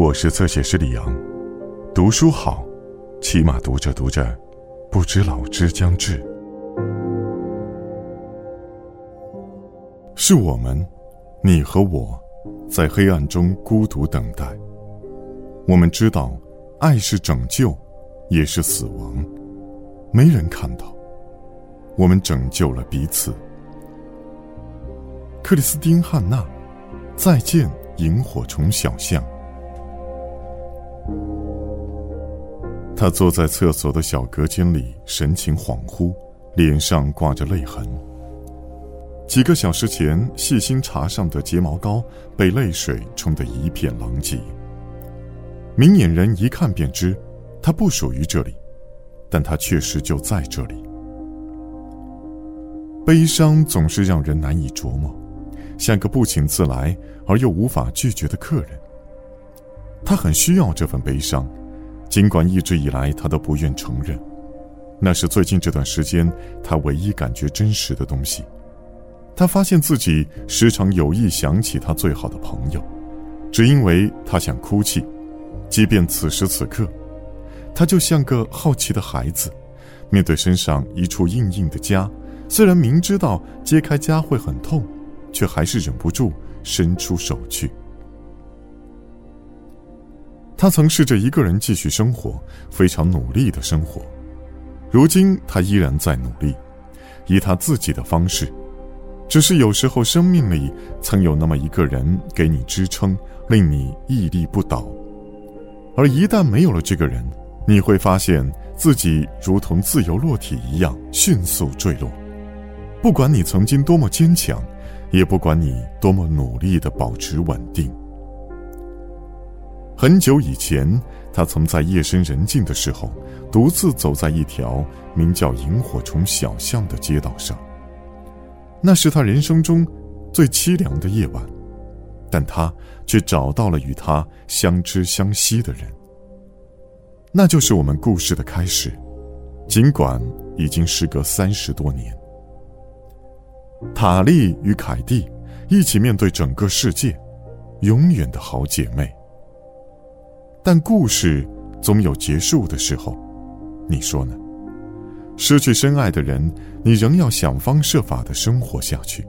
我是侧写师李阳，读书好，起码读着读着，不知老之将至。是我们，你和我，在黑暗中孤独等待。我们知道，爱是拯救，也是死亡。没人看到，我们拯救了彼此。克里斯汀·汉娜，再见，萤火虫小巷。他坐在厕所的小隔间里，神情恍惚，脸上挂着泪痕。几个小时前，细心搽上的睫毛膏被泪水冲得一片狼藉。明眼人一看便知，他不属于这里，但他确实就在这里。悲伤总是让人难以琢磨，像个不请自来而又无法拒绝的客人。他很需要这份悲伤。尽管一直以来他都不愿承认，那是最近这段时间他唯一感觉真实的东西。他发现自己时常有意想起他最好的朋友，只因为他想哭泣。即便此时此刻，他就像个好奇的孩子，面对身上一处硬硬的痂，虽然明知道揭开痂会很痛，却还是忍不住伸出手去。他曾试着一个人继续生活，非常努力的生活。如今他依然在努力，以他自己的方式。只是有时候，生命里曾有那么一个人给你支撑，令你屹立不倒。而一旦没有了这个人，你会发现自己如同自由落体一样迅速坠落。不管你曾经多么坚强，也不管你多么努力的保持稳定。很久以前，他曾在夜深人静的时候，独自走在一条名叫萤火虫小巷的街道上。那是他人生中最凄凉的夜晚，但他却找到了与他相知相惜的人。那就是我们故事的开始，尽管已经时隔三十多年。塔莉与凯蒂一起面对整个世界，永远的好姐妹。但故事总有结束的时候，你说呢？失去深爱的人，你仍要想方设法的生活下去。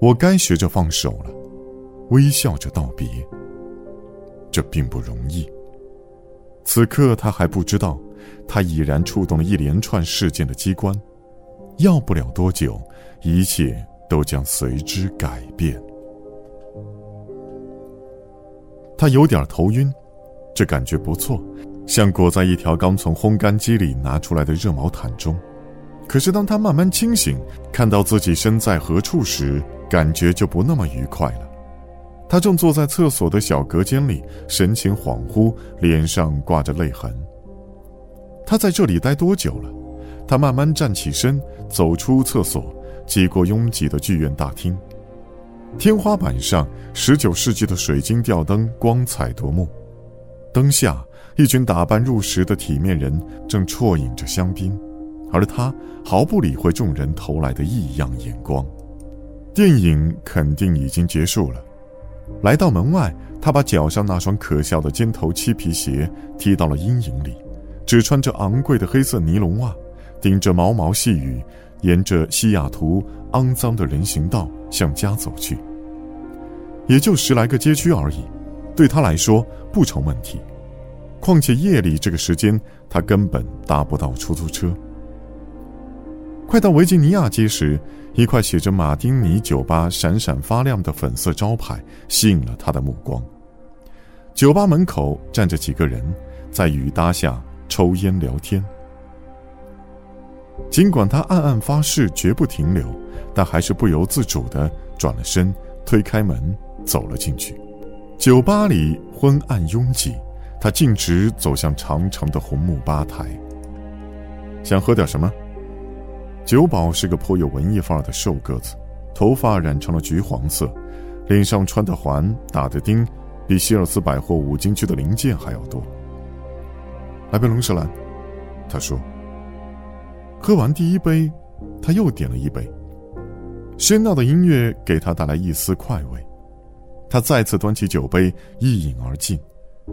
我该学着放手了，微笑着道别。这并不容易。此刻他还不知道，他已然触动了一连串事件的机关，要不了多久，一切都将随之改变。他有点头晕，这感觉不错，像裹在一条刚从烘干机里拿出来的热毛毯中。可是当他慢慢清醒，看到自己身在何处时，感觉就不那么愉快了。他正坐在厕所的小隔间里，神情恍惚，脸上挂着泪痕。他在这里待多久了？他慢慢站起身，走出厕所，挤过拥挤的剧院大厅。天花板上，十九世纪的水晶吊灯光彩夺目，灯下一群打扮入时的体面人正啜饮着香槟，而他毫不理会众人投来的异样眼光。电影肯定已经结束了。来到门外，他把脚上那双可笑的尖头漆皮鞋踢到了阴影里，只穿着昂贵的黑色尼龙袜，顶着毛毛细雨，沿着西雅图肮脏的人行道向家走去。也就十来个街区而已，对他来说不成问题。况且夜里这个时间，他根本搭不到出租车。快到维吉尼亚街时，一块写着“马丁尼酒吧”闪闪发亮的粉色招牌吸引了他的目光。酒吧门口站着几个人，在雨搭下抽烟聊天。尽管他暗暗发誓绝不停留，但还是不由自主地转了身，推开门。走了进去，酒吧里昏暗拥挤，他径直走向长长的红木吧台。想喝点什么？酒保是个颇有文艺范儿的瘦个子，头发染成了橘黄色，脸上穿的环、打的钉，比希尔斯百货五金区的零件还要多。来杯龙舌兰，他说。喝完第一杯，他又点了一杯。喧闹的音乐给他带来一丝快慰。他再次端起酒杯，一饮而尽，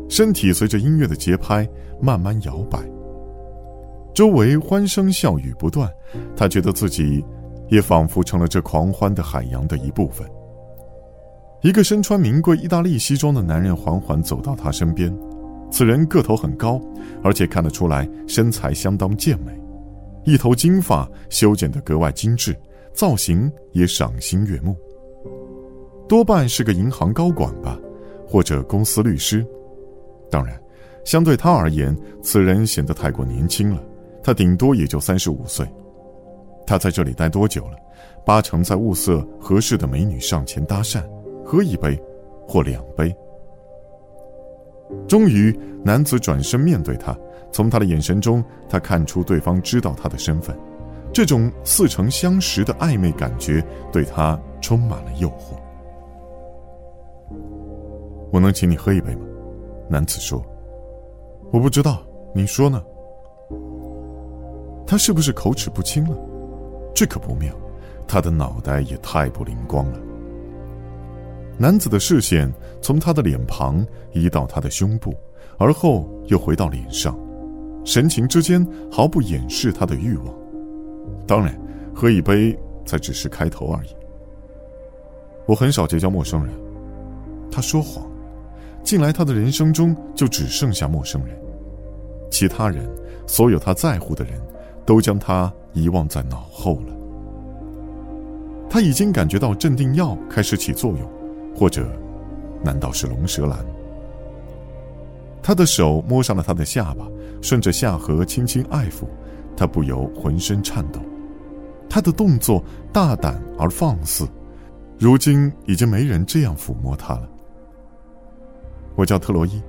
身体随着音乐的节拍慢慢摇摆。周围欢声笑语不断，他觉得自己也仿佛成了这狂欢的海洋的一部分。一个身穿名贵意大利西装的男人缓缓走到他身边，此人个头很高，而且看得出来身材相当健美，一头金发修剪得格外精致，造型也赏心悦目。多半是个银行高管吧，或者公司律师。当然，相对他而言，此人显得太过年轻了。他顶多也就三十五岁。他在这里待多久了？八成在物色合适的美女上前搭讪，喝一杯，或两杯。终于，男子转身面对他，从他的眼神中，他看出对方知道他的身份。这种似曾相识的暧昧感觉，对他充满了诱惑。我能请你喝一杯吗？男子说：“我不知道，你说呢？”他是不是口齿不清了？这可不妙，他的脑袋也太不灵光了。男子的视线从他的脸庞移到他的胸部，而后又回到脸上，神情之间毫不掩饰他的欲望。当然，喝一杯才只是开头而已。我很少结交陌生人，他说谎。近来，他的人生中就只剩下陌生人，其他人，所有他在乎的人，都将他遗忘在脑后了。他已经感觉到镇定药开始起作用，或者，难道是龙舌兰？他的手摸上了他的下巴，顺着下颌轻轻爱抚，他不由浑身颤抖。他的动作大胆而放肆，如今已经没人这样抚摸他了。我叫特洛伊，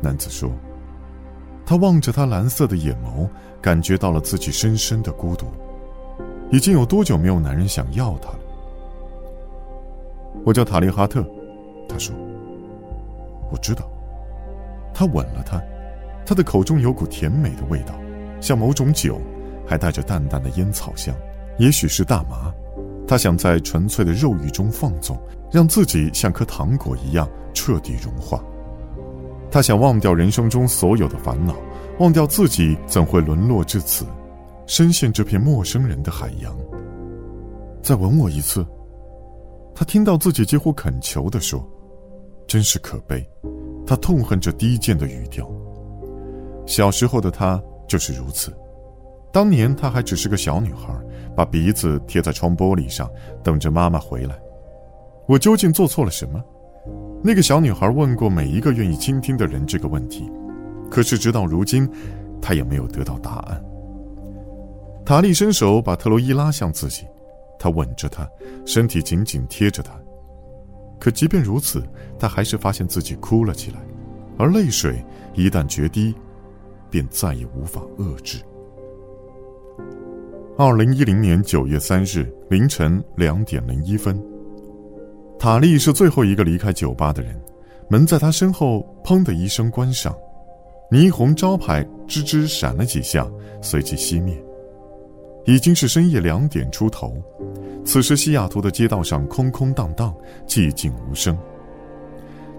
男子说。他望着他蓝色的眼眸，感觉到了自己深深的孤独。已经有多久没有男人想要他了？我叫塔利哈特，他说。我知道。他吻了她，他的口中有股甜美的味道，像某种酒，还带着淡淡的烟草香，也许是大麻。他想在纯粹的肉欲中放纵，让自己像颗糖果一样。彻底融化。他想忘掉人生中所有的烦恼，忘掉自己怎会沦落至此，深陷这片陌生人的海洋。再吻我一次。他听到自己几乎恳求地说：“真是可悲。”他痛恨这低贱的语调。小时候的他就是如此。当年他还只是个小女孩，把鼻子贴在窗玻璃上，等着妈妈回来。我究竟做错了什么？那个小女孩问过每一个愿意倾听的人这个问题，可是直到如今，她也没有得到答案。塔利伸手把特洛伊拉向自己，他吻着她，身体紧紧贴着她。可即便如此，他还是发现自己哭了起来，而泪水一旦决堤，便再也无法遏制。二零一零年九月三日凌晨两点零一分。塔利是最后一个离开酒吧的人，门在他身后“砰”的一声关上，霓虹招牌吱吱闪了几下，随即熄灭。已经是深夜两点出头，此时西雅图的街道上空空荡荡，寂静无声。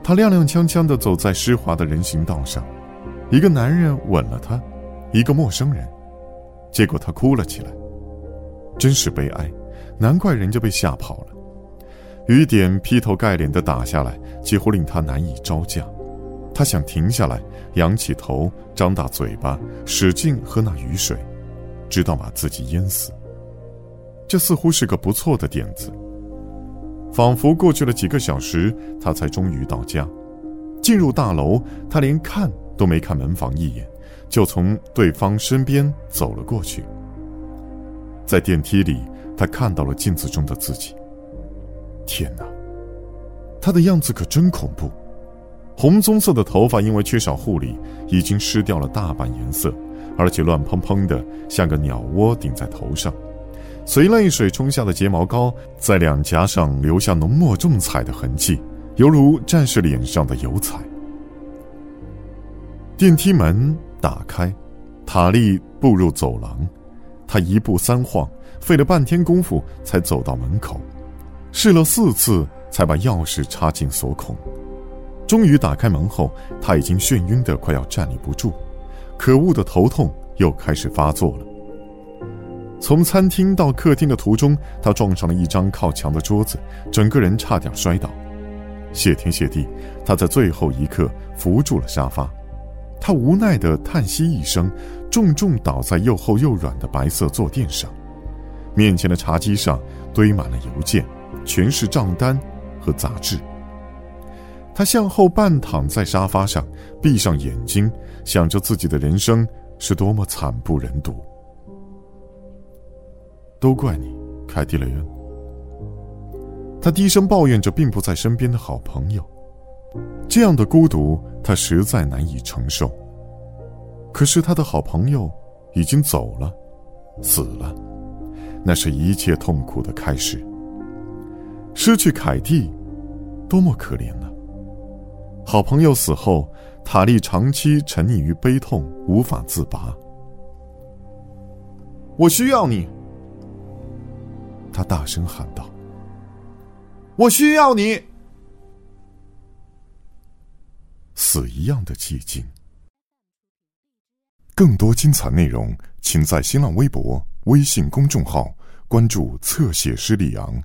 他踉踉跄跄地走在湿滑的人行道上，一个男人吻了他，一个陌生人，结果他哭了起来，真是悲哀，难怪人家被吓跑了。雨点劈头盖脸的打下来，几乎令他难以招架。他想停下来，仰起头，张大嘴巴，使劲喝那雨水，直到把自己淹死。这似乎是个不错的点子。仿佛过去了几个小时，他才终于到家。进入大楼，他连看都没看门房一眼，就从对方身边走了过去。在电梯里，他看到了镜子中的自己。天哪，他的样子可真恐怖！红棕色的头发因为缺少护理，已经失掉了大半颜色，而且乱蓬蓬的，像个鸟窝顶在头上。随泪水冲下的睫毛膏在两颊上留下浓墨重彩的痕迹，犹如战士脸上的油彩。电梯门打开，塔利步入走廊，他一步三晃，费了半天功夫才走到门口。试了四次，才把钥匙插进锁孔。终于打开门后，他已经眩晕得快要站立不住，可恶的头痛又开始发作了。从餐厅到客厅的途中，他撞上了一张靠墙的桌子，整个人差点摔倒。谢天谢地，他在最后一刻扶住了沙发。他无奈地叹息一声，重重倒在又厚又软的白色坐垫上。面前的茶几上堆满了邮件，全是账单和杂志。他向后半躺在沙发上，闭上眼睛，想着自己的人生是多么惨不忍睹。都怪你，凯蒂·雷恩。他低声抱怨着并不在身边的好朋友，这样的孤独他实在难以承受。可是他的好朋友已经走了，死了，那是一切痛苦的开始。失去凯蒂，多么可怜呢！好朋友死后，塔利长期沉溺于悲痛，无法自拔。我需要你！他大声喊道：“我需要你！”死一样的寂静。更多精彩内容，请在新浪微博、微信公众号关注“侧写师李昂”。